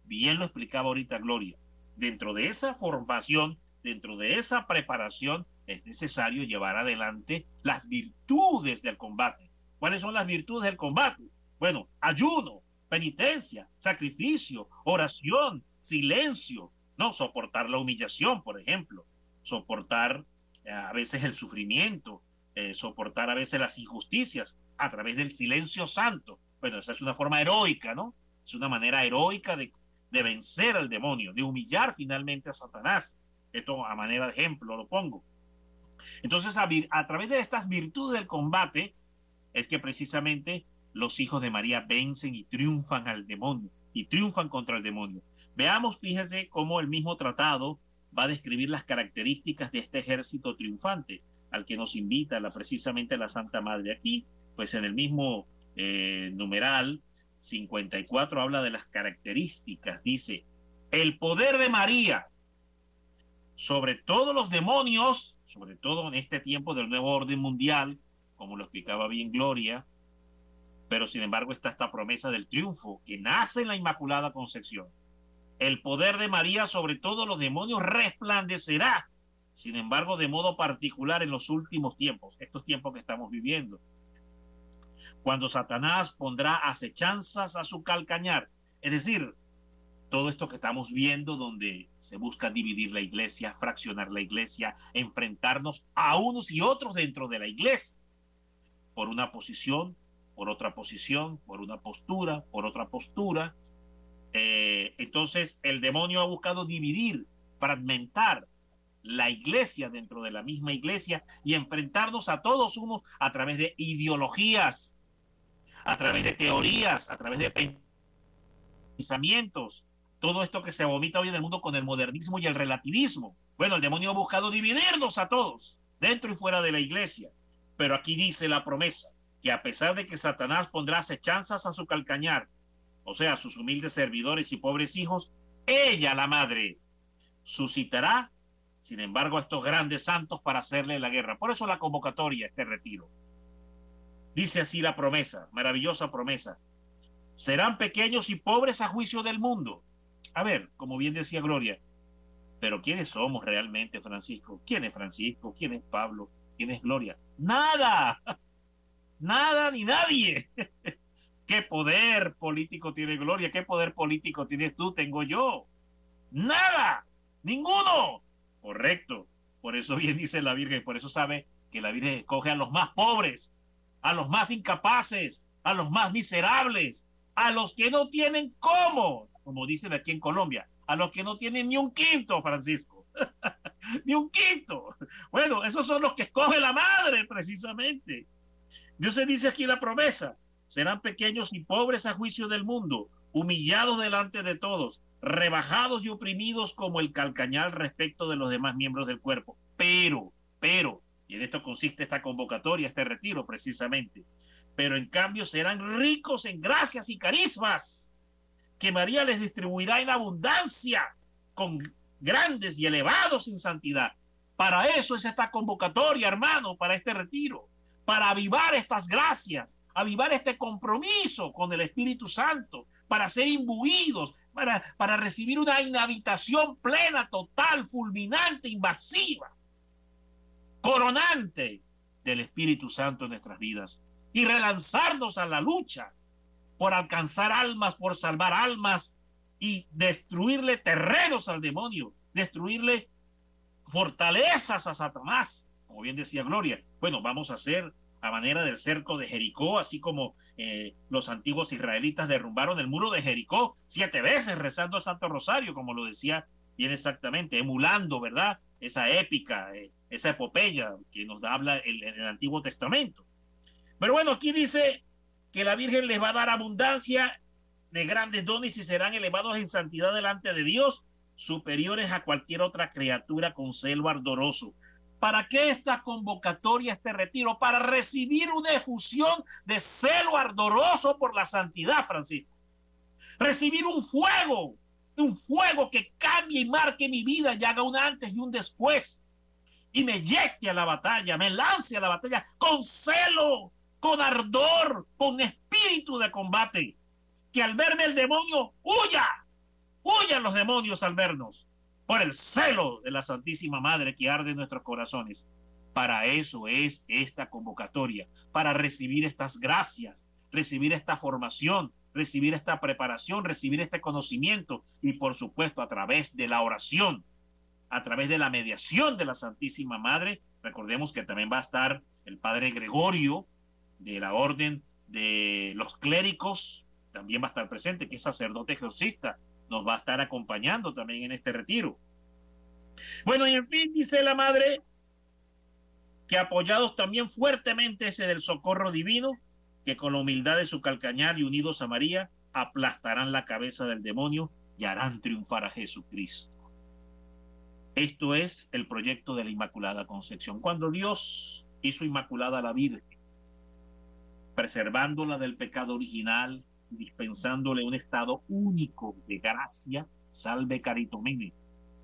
Bien lo explicaba ahorita Gloria. Dentro de esa formación, dentro de esa preparación, es necesario llevar adelante las virtudes del combate. ¿Cuáles son las virtudes del combate? Bueno, ayuno, penitencia, sacrificio, oración, silencio, no soportar la humillación, por ejemplo, soportar eh, a veces el sufrimiento, eh, soportar a veces las injusticias, a través del silencio santo. Bueno, esa es una forma heroica, ¿no? Es una manera heroica de, de vencer al demonio, de humillar finalmente a Satanás. Esto a manera de ejemplo lo pongo. Entonces, a, a través de estas virtudes del combate, es que precisamente los hijos de María vencen y triunfan al demonio, y triunfan contra el demonio. Veamos, fíjense cómo el mismo tratado va a describir las características de este ejército triunfante al que nos invita la, precisamente la Santa Madre aquí pues en el mismo eh, numeral 54 habla de las características. Dice, el poder de María sobre todos los demonios, sobre todo en este tiempo del nuevo orden mundial, como lo explicaba bien Gloria, pero sin embargo está esta promesa del triunfo que nace en la Inmaculada Concepción. El poder de María sobre todos los demonios resplandecerá, sin embargo, de modo particular en los últimos tiempos, estos tiempos que estamos viviendo cuando Satanás pondrá acechanzas a su calcañar. Es decir, todo esto que estamos viendo donde se busca dividir la iglesia, fraccionar la iglesia, enfrentarnos a unos y otros dentro de la iglesia, por una posición, por otra posición, por una postura, por otra postura. Eh, entonces el demonio ha buscado dividir, fragmentar la iglesia dentro de la misma iglesia y enfrentarnos a todos unos a través de ideologías, a través de teorías, a través de pensamientos, todo esto que se vomita hoy en el mundo con el modernismo y el relativismo. Bueno, el demonio ha buscado dividirnos a todos, dentro y fuera de la iglesia. Pero aquí dice la promesa, que a pesar de que Satanás pondrá acechanzas a su calcañar, o sea, a sus humildes servidores y pobres hijos, ella, la madre, suscitará, sin embargo, a estos grandes santos para hacerle la guerra. Por eso la convocatoria, este retiro. Dice así la promesa, maravillosa promesa. Serán pequeños y pobres a juicio del mundo. A ver, como bien decía Gloria, pero ¿quiénes somos realmente, Francisco? ¿Quién es Francisco? ¿Quién es Pablo? ¿Quién es Gloria? Nada, nada ni nadie. ¿Qué poder político tiene Gloria? ¿Qué poder político tienes tú? Tengo yo. Nada, ninguno. Correcto. Por eso bien dice la Virgen, por eso sabe que la Virgen escoge a los más pobres a los más incapaces, a los más miserables, a los que no tienen cómo, como dicen aquí en Colombia, a los que no tienen ni un quinto, Francisco. ni un quinto. Bueno, esos son los que escoge la madre, precisamente. Dios se dice aquí la promesa, serán pequeños y pobres a juicio del mundo, humillados delante de todos, rebajados y oprimidos como el calcañal respecto de los demás miembros del cuerpo. Pero, pero, y en esto consiste esta convocatoria, este retiro precisamente. Pero en cambio serán ricos en gracias y carismas que María les distribuirá en abundancia con grandes y elevados en santidad. Para eso es esta convocatoria, hermano, para este retiro, para avivar estas gracias, avivar este compromiso con el Espíritu Santo, para ser imbuidos, para, para recibir una inhabitación plena, total, fulminante, invasiva coronante del Espíritu Santo en nuestras vidas y relanzarnos a la lucha por alcanzar almas, por salvar almas y destruirle terrenos al demonio, destruirle fortalezas a Satanás, como bien decía Gloria. Bueno, vamos a hacer a manera del cerco de Jericó, así como eh, los antiguos israelitas derrumbaron el muro de Jericó siete veces rezando al Santo Rosario, como lo decía bien exactamente, emulando, ¿verdad? Esa épica, eh, esa epopeya que nos habla el, el Antiguo Testamento. Pero bueno, aquí dice que la Virgen les va a dar abundancia de grandes dones y serán elevados en santidad delante de Dios, superiores a cualquier otra criatura con celo ardoroso. ¿Para qué esta convocatoria, este retiro? Para recibir una efusión de celo ardoroso por la santidad, Francisco. Recibir un fuego, un fuego que cambie y marque mi vida y haga un antes y un después. Y me llegue a la batalla, me lance a la batalla con celo, con ardor, con espíritu de combate. Que al verme el demonio, huya, huyan los demonios al vernos por el celo de la Santísima Madre que arde en nuestros corazones. Para eso es esta convocatoria, para recibir estas gracias, recibir esta formación, recibir esta preparación, recibir este conocimiento y por supuesto a través de la oración, a través de la mediación de la Santísima Madre. Recordemos que también va a estar el Padre Gregorio de la Orden de los Clérigos, también va a estar presente, que es sacerdote exorcista, nos va a estar acompañando también en este retiro. Bueno, y en fin, dice la madre, que apoyados también fuertemente ese del socorro divino, que con la humildad de su calcañar y unidos a María, aplastarán la cabeza del demonio y harán triunfar a Jesucristo. Esto es el proyecto de la Inmaculada Concepción. Cuando Dios hizo Inmaculada la Virgen, preservándola del pecado original, dispensándole un estado único de gracia, salve caritomene,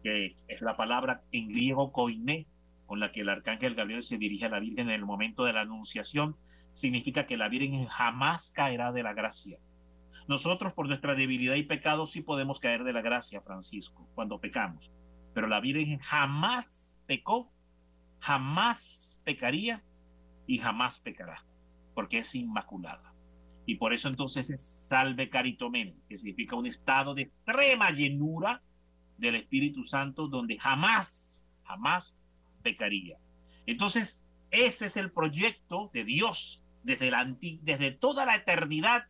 que es la palabra en griego koiné, con la que el arcángel Gabriel se dirige a la Virgen en el momento de la anunciación, significa que la Virgen jamás caerá de la gracia. Nosotros por nuestra debilidad y pecado sí podemos caer de la gracia, Francisco, cuando pecamos, pero la Virgen jamás pecó, jamás pecaría y jamás pecará, porque es inmaculada. Y por eso entonces es salve caritomen, que significa un estado de extrema llenura del Espíritu Santo donde jamás, jamás pecaría. Entonces, ese es el proyecto de Dios desde, la desde toda la eternidad.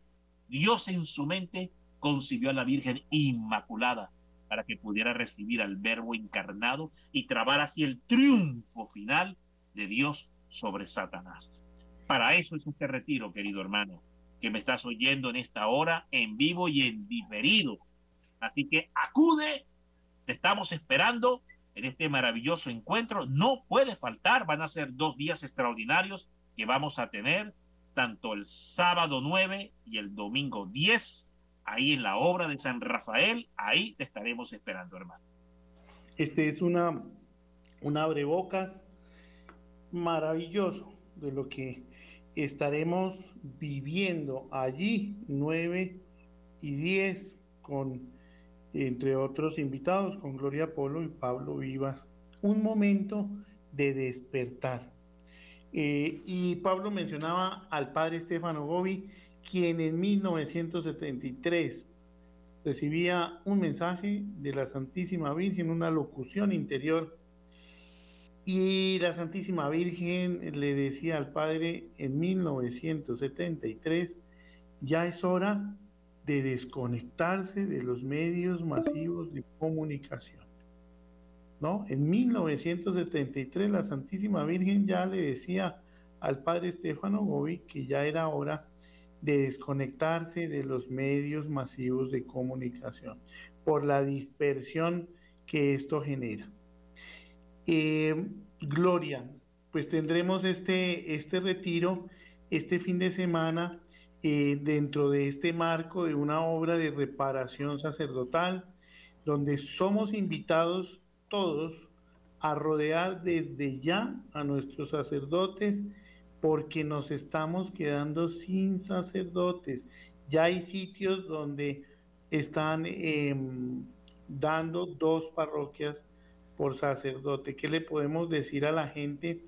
Dios en su mente concibió a la Virgen Inmaculada para que pudiera recibir al Verbo encarnado y trabar así el triunfo final de Dios sobre Satanás. Para eso es este retiro, querido hermano que me estás oyendo en esta hora, en vivo y en diferido. Así que acude, te estamos esperando en este maravilloso encuentro. No puede faltar, van a ser dos días extraordinarios que vamos a tener, tanto el sábado 9 y el domingo 10, ahí en la obra de San Rafael, ahí te estaremos esperando, hermano. Este es una, un abrebocas maravilloso de lo que estaremos viviendo allí 9 y 10 con, entre otros invitados, con Gloria Polo y Pablo Vivas, un momento de despertar. Eh, y Pablo mencionaba al padre Estefano Gobi, quien en 1973 recibía un mensaje de la Santísima Virgen, una locución interior y la Santísima Virgen le decía al Padre en 1973, ya es hora de desconectarse de los medios masivos de comunicación. ¿No? En 1973 la Santísima Virgen ya le decía al Padre Estefano Gobi que ya era hora de desconectarse de los medios masivos de comunicación por la dispersión que esto genera. Eh, Gloria, pues tendremos este, este retiro este fin de semana eh, dentro de este marco de una obra de reparación sacerdotal, donde somos invitados todos a rodear desde ya a nuestros sacerdotes, porque nos estamos quedando sin sacerdotes. Ya hay sitios donde están em, dando dos parroquias por sacerdote. ¿Qué le podemos decir a la gente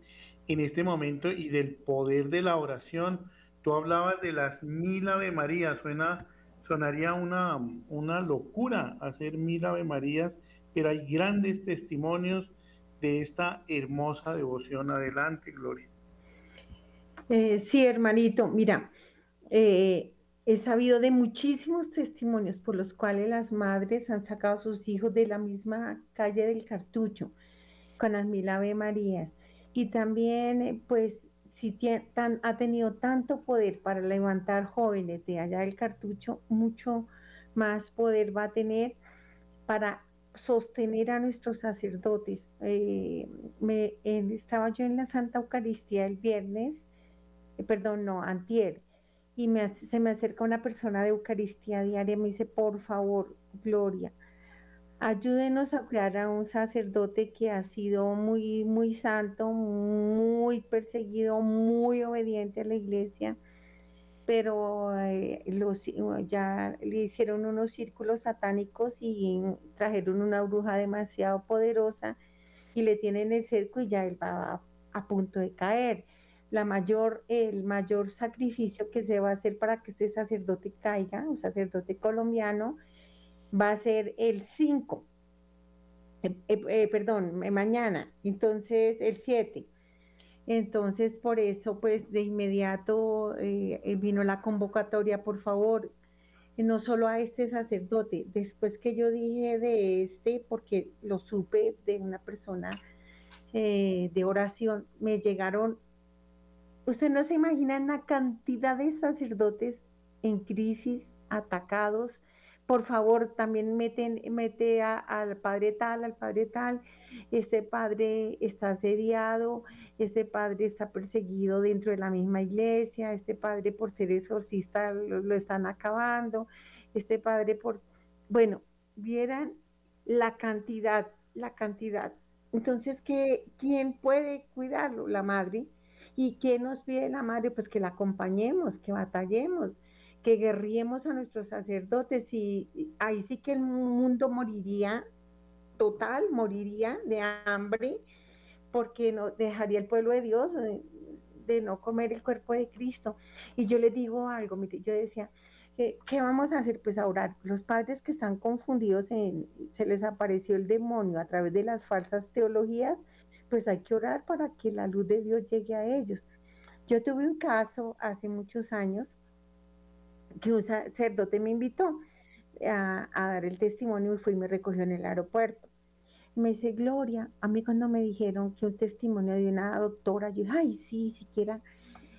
en este momento y del poder de la oración? Tú hablabas de las mil Ave María, suena, sonaría una, una locura hacer mil Ave Marías, pero hay grandes testimonios de esta hermosa devoción. Adelante, Gloria. Eh, sí, hermanito, mira, eh, he sabido de muchísimos testimonios por los cuales las madres han sacado a sus hijos de la misma calle del cartucho con las mil Ave Marías. Y también, eh, pues, si ha tenido tanto poder para levantar jóvenes de allá del cartucho, mucho más poder va a tener para sostener a nuestros sacerdotes. Eh, me, estaba yo en la Santa Eucaristía el viernes, eh, perdón, no, antier, y me, se me acerca una persona de Eucaristía diaria y me dice, por favor, Gloria, ayúdenos a crear a un sacerdote que ha sido muy, muy santo, muy perseguido, muy obediente a la iglesia, pero eh, los, ya le hicieron unos círculos satánicos y trajeron una bruja demasiado poderosa y le tienen el cerco y ya él va a, punto de caer. La mayor, el mayor sacrificio que se va a hacer para que este sacerdote caiga, un sacerdote colombiano, va a ser el 5, eh, eh, eh, perdón, mañana, entonces el 7. Entonces, por eso, pues de inmediato vino la convocatoria, por favor, no solo a este sacerdote, después que yo dije de este, porque lo supe de una persona de oración, me llegaron, usted no se imagina la cantidad de sacerdotes en crisis, atacados, por favor, también meten, mete al padre tal, al padre tal, este padre está asediado, este padre está perseguido dentro de la misma iglesia, este padre por ser exorcista lo, están acabando, este padre por, bueno, vieran la cantidad, la cantidad. Entonces, ¿qué, ¿quién puede cuidarlo? La madre. ¿Y qué nos pide la madre? Pues que la acompañemos, que batallemos, que guerriemos a nuestros sacerdotes y ahí sí que el mundo moriría, total, moriría de hambre, porque no dejaría el pueblo de Dios de, no comer el cuerpo de Cristo. Y yo les digo algo, mire, yo decía, ¿qué, vamos a hacer? Pues a orar. Los padres que están confundidos en, se les apareció el demonio a través de las falsas teologías, pues hay que orar para que la luz de Dios llegue a ellos. Yo tuve un caso hace muchos años que un sacerdote me invitó a, dar el testimonio y fue y me recogió en el aeropuerto. Me dice, Gloria, a mí cuando me dijeron que un testimonio de una doctora, yo dije, ay, sí, siquiera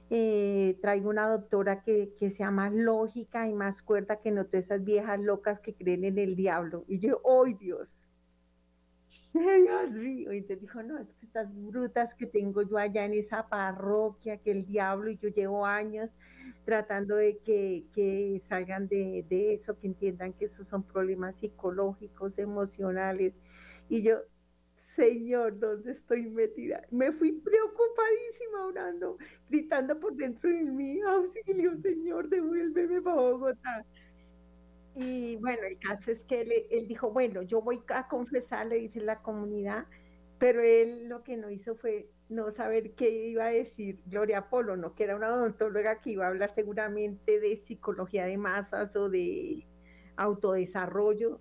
eh, traigo una doctora que, que, sea más lógica y más cuerda que no todas esas viejas locas que creen en el diablo. Y yo, ¡ay, Dios! Y entonces dijo, no, es que estas brutas que tengo yo allá en esa parroquia, que el diablo, y yo llevo años tratando de que, salgan de, eso, que entiendan que esos son problemas psicológicos, emocionales. Y yo, Señor, ¿dónde estoy metida? Me fui preocupadísima orando, gritando por dentro de mí, auxilio, Señor, devuélveme para Bogotá. Y bueno, el caso es que él, dijo, bueno, yo voy a confesar, le dice la comunidad, pero él lo que no hizo fue no saber qué iba a decir Gloria Polo, no que era una odontóloga que iba a hablar seguramente de psicología de masas o de autodesarrollo.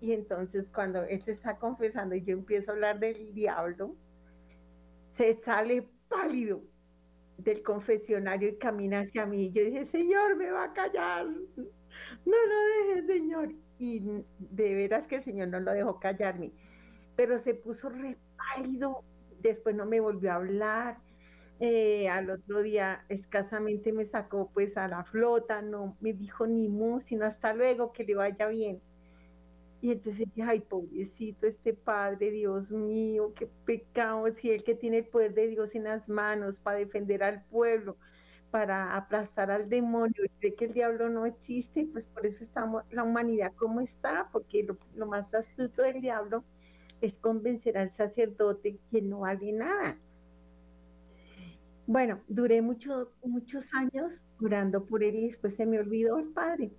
Y entonces cuando él se está confesando y yo empiezo a hablar del diablo, se sale pálido del confesionario y camina hacia mí. Y yo dije, Señor, me va a callar. No lo deje, Señor. Y de veras que el Señor no lo dejó callarme. Pero se puso re pálido después no me volvió a hablar. Eh, al otro día escasamente me sacó pues a la flota, no me dijo ni mu, sino hasta luego, que le vaya bien. Y entonces dije, ay, pobrecito este padre, Dios mío, qué pecado, si él que tiene el poder de Dios en las manos para defender al pueblo, para aplastar al demonio, y cree que el diablo no existe, pues por eso estamos la humanidad como está, porque lo, más astuto del diablo es convencer al sacerdote que no vale nada. Bueno, duré muchos años orando por él y después se me olvidó el padre.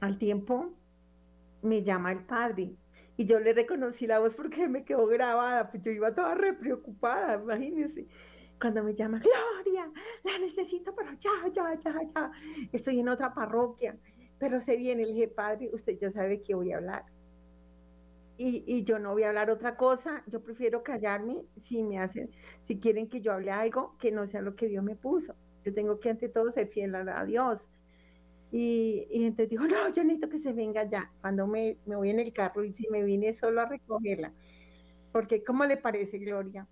Al tiempo me llama el padre y yo le reconocí la voz porque me quedó grabada, pues yo iba toda re preocupada, imagínense. Cuando me llama, Gloria, la necesito, pero ya, ya, ya, ya. Estoy en otra parroquia pero se viene, le dije, padre, usted ya sabe que voy a hablar. Y, y, yo no voy a hablar otra cosa, yo prefiero callarme si me hacen, si quieren que yo hable algo que no sea lo que Dios me puso. Yo tengo que ante todo ser fiel a Dios. Y, y entonces dijo, no, yo necesito que se venga ya. Cuando me, me voy en el carro y si me vine solo a recogerla. Porque, ¿cómo le parece, Gloria?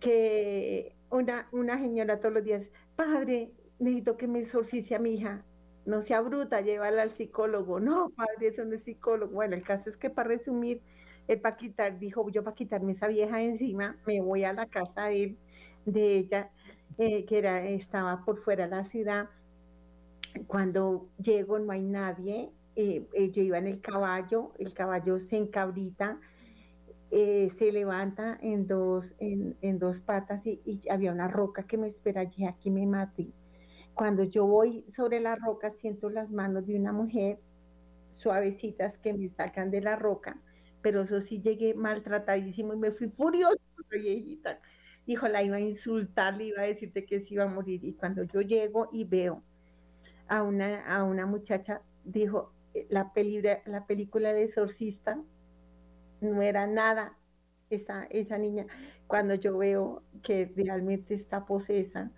Que una, una señora todos los días, padre, necesito que me exorcice a mi hija. No sea bruta, llévala al psicólogo. No, padre, eso no es psicólogo. Bueno, el caso es que para resumir, él para quitar, dijo, yo para quitarme esa vieja encima, me voy a la casa de, de ella, eh, que era, estaba por fuera de la ciudad, cuando llego no hay nadie, eh, eh, yo iba en el caballo, el caballo se encabrita, eh, se levanta en dos, en, dos patas y, había una roca que me espera allí, aquí me maté. Cuando yo voy sobre la roca, siento las manos de una mujer suavecitas que me sacan de la roca, pero eso sí llegué maltratadísimo y me fui furioso, viejita. Dijo, la iba a insultar, le iba a decirte que se iba a morir. Y cuando yo llego y veo a una, a una muchacha, dijo, eh, la, la película de exorcista no era nada esa, esa niña cuando yo veo que realmente está posesa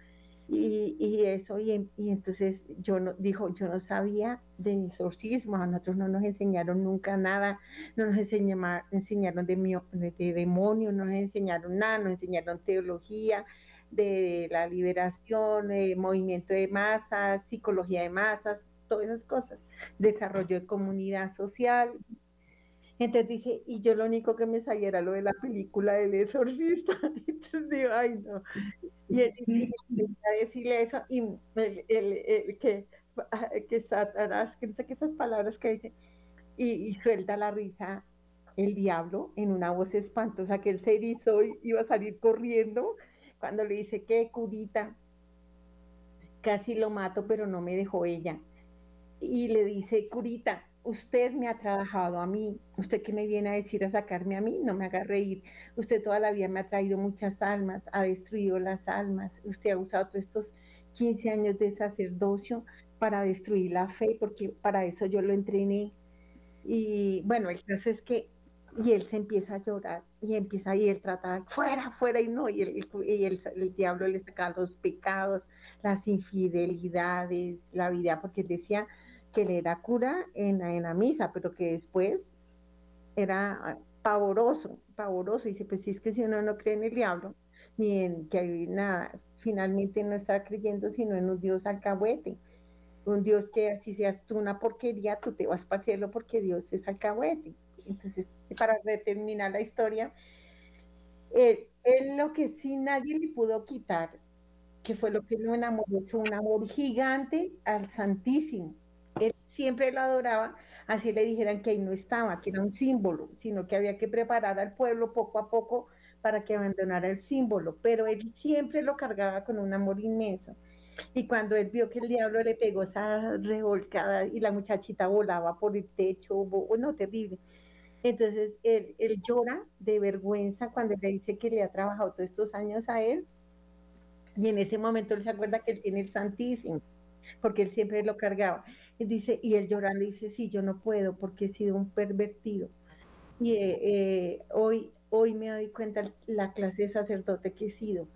y, y eso y, entonces yo no dijo yo no sabía de exorcismo a nosotros no nos enseñaron nunca nada no nos enseñaron, enseñaron de, de, de demonios no nos enseñaron nada nos enseñaron teología de la liberación, movimiento de masas, psicología de masas, todas esas cosas, desarrollo de comunidad social. Entonces dice, y yo lo único que me sabía era lo de la película del exorcista. Entonces digo, ay no. Y es decirle eso, y el, el, que, que Satanás, que no sé qué esas palabras que dice, y, y suelta la risa el diablo en una voz espantosa que él se erizó y iba a salir corriendo cuando le dice que curita, casi lo mato, pero no me dejó ella. Y le dice, curita, usted me ha trabajado a mí, usted que me viene a decir a sacarme a mí, no me haga reír. Usted toda la vida me ha traído muchas almas, ha destruido las almas. Usted ha usado todos estos 15 años de sacerdocio para destruir la fe, porque para eso yo lo entrené. Y bueno, el caso es que y él se empieza a llorar y empieza y él trata fuera, fuera y no, y, el, y el, el, diablo le saca los pecados, las infidelidades, la vida, porque él decía que le era cura en, en la misa, pero que después era pavoroso, pavoroso, y dice, pues si es que si uno no cree en el diablo, ni en que hay nada, finalmente no está creyendo sino en un Dios alcahuete, un Dios que así seas tú una porquería, tú te vas para cielo porque Dios es alcahuete. Entonces, para terminar la historia, él, lo que sí nadie le pudo quitar, que fue lo que lo enamoró, fue un amor gigante al Santísimo. Él siempre lo adoraba, así le dijeran que ahí no estaba, que era un símbolo, sino que había que preparar al pueblo poco a poco para que abandonara el símbolo, pero él siempre lo cargaba con un amor inmenso. Y cuando él vio que el diablo le pegó esa revolcada y la muchachita volaba por el techo, no, terrible, entonces él, llora de vergüenza cuando le dice que le ha trabajado todos estos años a él. Y en ese momento él se acuerda que él tiene el Santísimo, porque él siempre lo cargaba. Y dice, y él llorando dice, sí, yo no puedo porque he sido un pervertido. Y eh, eh, hoy, hoy me doy cuenta la clase de sacerdote que he sido,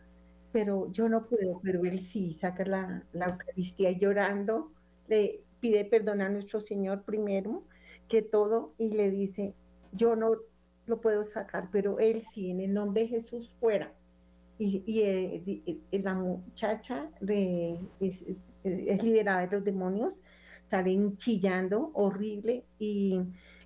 pero yo no puedo, pero él sí, saca la, la Eucaristía llorando, le pide perdón a nuestro Señor primero que todo y le dice, yo no lo puedo sacar, pero él sí, en el nombre de Jesús fuera. Y, eh, la muchacha es, liberada de los demonios, salen chillando horrible y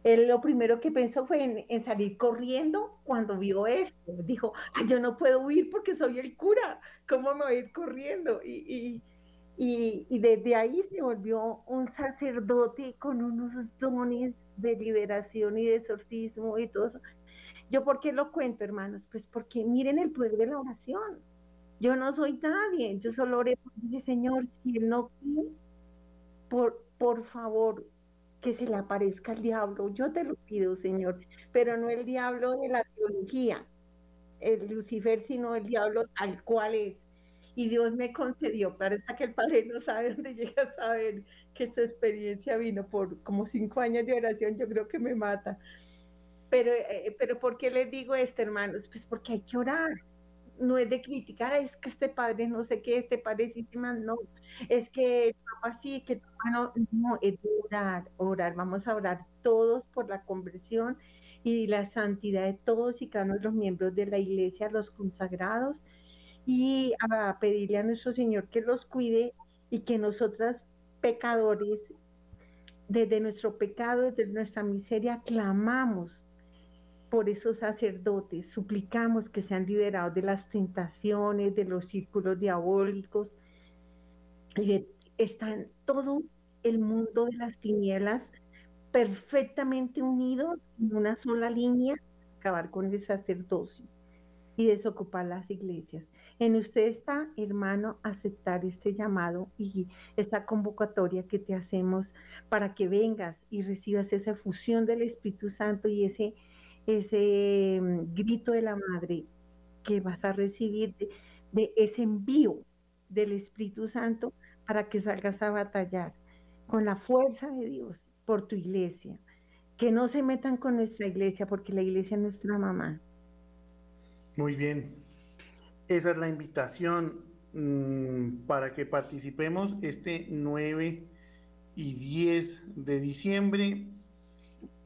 él lo primero que pensó fue en, salir corriendo cuando vio esto. Dijo, yo no puedo huir porque soy el cura, ¿cómo me voy a ir corriendo? Y, y, y desde ahí se volvió un sacerdote con unos dones de liberación y de exorcismo y todo eso. ¿Yo por qué lo cuento, hermanos? Pues porque miren el poder de la oración. Yo no soy nadie, yo solo oré por Señor, si Él no quiere, por, por favor, que se le aparezca el diablo. Yo te lo pido, Señor, pero no el diablo de la teología, el Lucifer, sino el diablo tal cual es. y Dios me concedió, parece que el Padre no sabe dónde llega a saber que su experiencia vino por como cinco años de oración, yo creo que me mata. Pero, eh, pero ¿por qué les digo esto, hermanos? Pues porque hay que orar. No es de criticar, es que este padre no sé qué, este padre sí, no. Es que papá sí, que no, no, es de orar, orar. Vamos a orar todos por la conversión y la santidad de todos y cada uno de los miembros de la iglesia, los consagrados, y a pedirle a nuestro Señor que los cuide y que nosotras pecadores, desde nuestro pecado, desde nuestra miseria, clamamos por esos sacerdotes, suplicamos que sean liberados de las tentaciones, de los círculos diabólicos. Y están todo el mundo de las tinieblas perfectamente unidos en una sola línea, acabar con el sacerdocio y desocupar las iglesias. En usted está, hermano, aceptar este llamado y esta convocatoria que te hacemos para que vengas y recibas esa fusión del Espíritu Santo y ese, ese mm, grito de la Madre que vas a recibir de, ese envío del Espíritu Santo para que salgas a batallar con la fuerza de Dios por tu iglesia. Que no se metan con nuestra iglesia porque la iglesia es nuestra mamá. Muy bien, esa es la invitación mm, para que participemos este 9 y 10 de diciembre.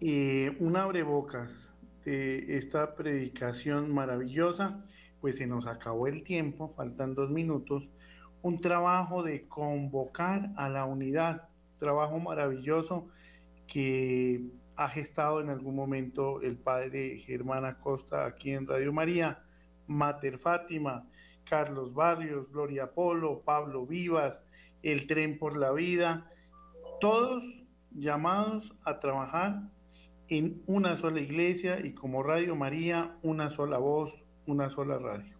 Eh, un abrebocas de esta predicación maravillosa, pues se nos acabó el tiempo, faltan dos minutos. Un trabajo de convocar a la unidad, trabajo maravilloso que ha gestado en algún momento el padre Germán Acosta aquí en Radio María Mater Fátima, Carlos Barrios, Gloria Polo, Pablo Vivas, El Tren por la Vida, todos llamados a trabajar en una sola iglesia y como Radio María, una sola voz, una sola radio.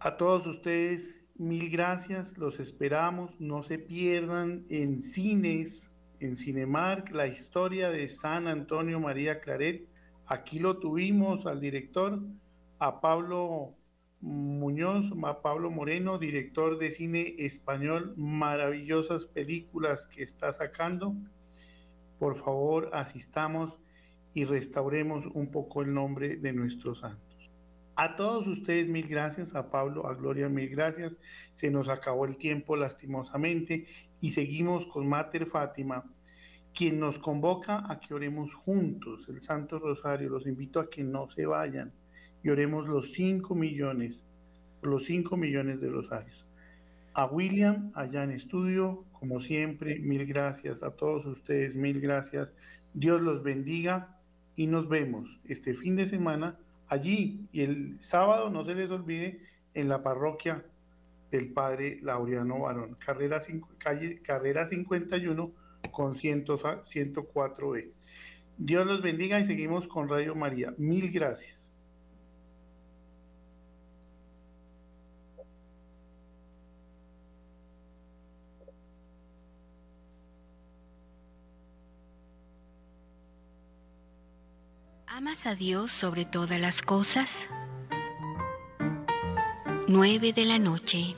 A todos ustedes, mil gracias, los esperamos, no se pierdan en cines, en Cinemark, la historia de San Antonio María Claret. Aquí lo tuvimos al director a Pablo Muñoz, a Pablo Moreno, director de cine español, maravillosas películas que está sacando. Por favor, asistamos y restauremos un poco el nombre de nuestros santos. A todos ustedes mil gracias, a Pablo, a Gloria mil gracias. Se nos acabó el tiempo lastimosamente y seguimos con Mater Fátima, quien nos convoca a que oremos juntos el Santo Rosario. Los invito a que no se vayan y oremos los 5 millones, los 5 millones de rosarios. A William, allá en estudio, como siempre, mil gracias a todos ustedes, mil gracias. Dios los bendiga y nos vemos este fin de semana allí y el sábado, no se les olvide, en la parroquia del Padre Laureano Barón, carrera, calle, carrera 51 con 104B. Dios los bendiga y seguimos con Radio María. Mil gracias. ¿Amas a Dios sobre todas las cosas? 9 de la noche.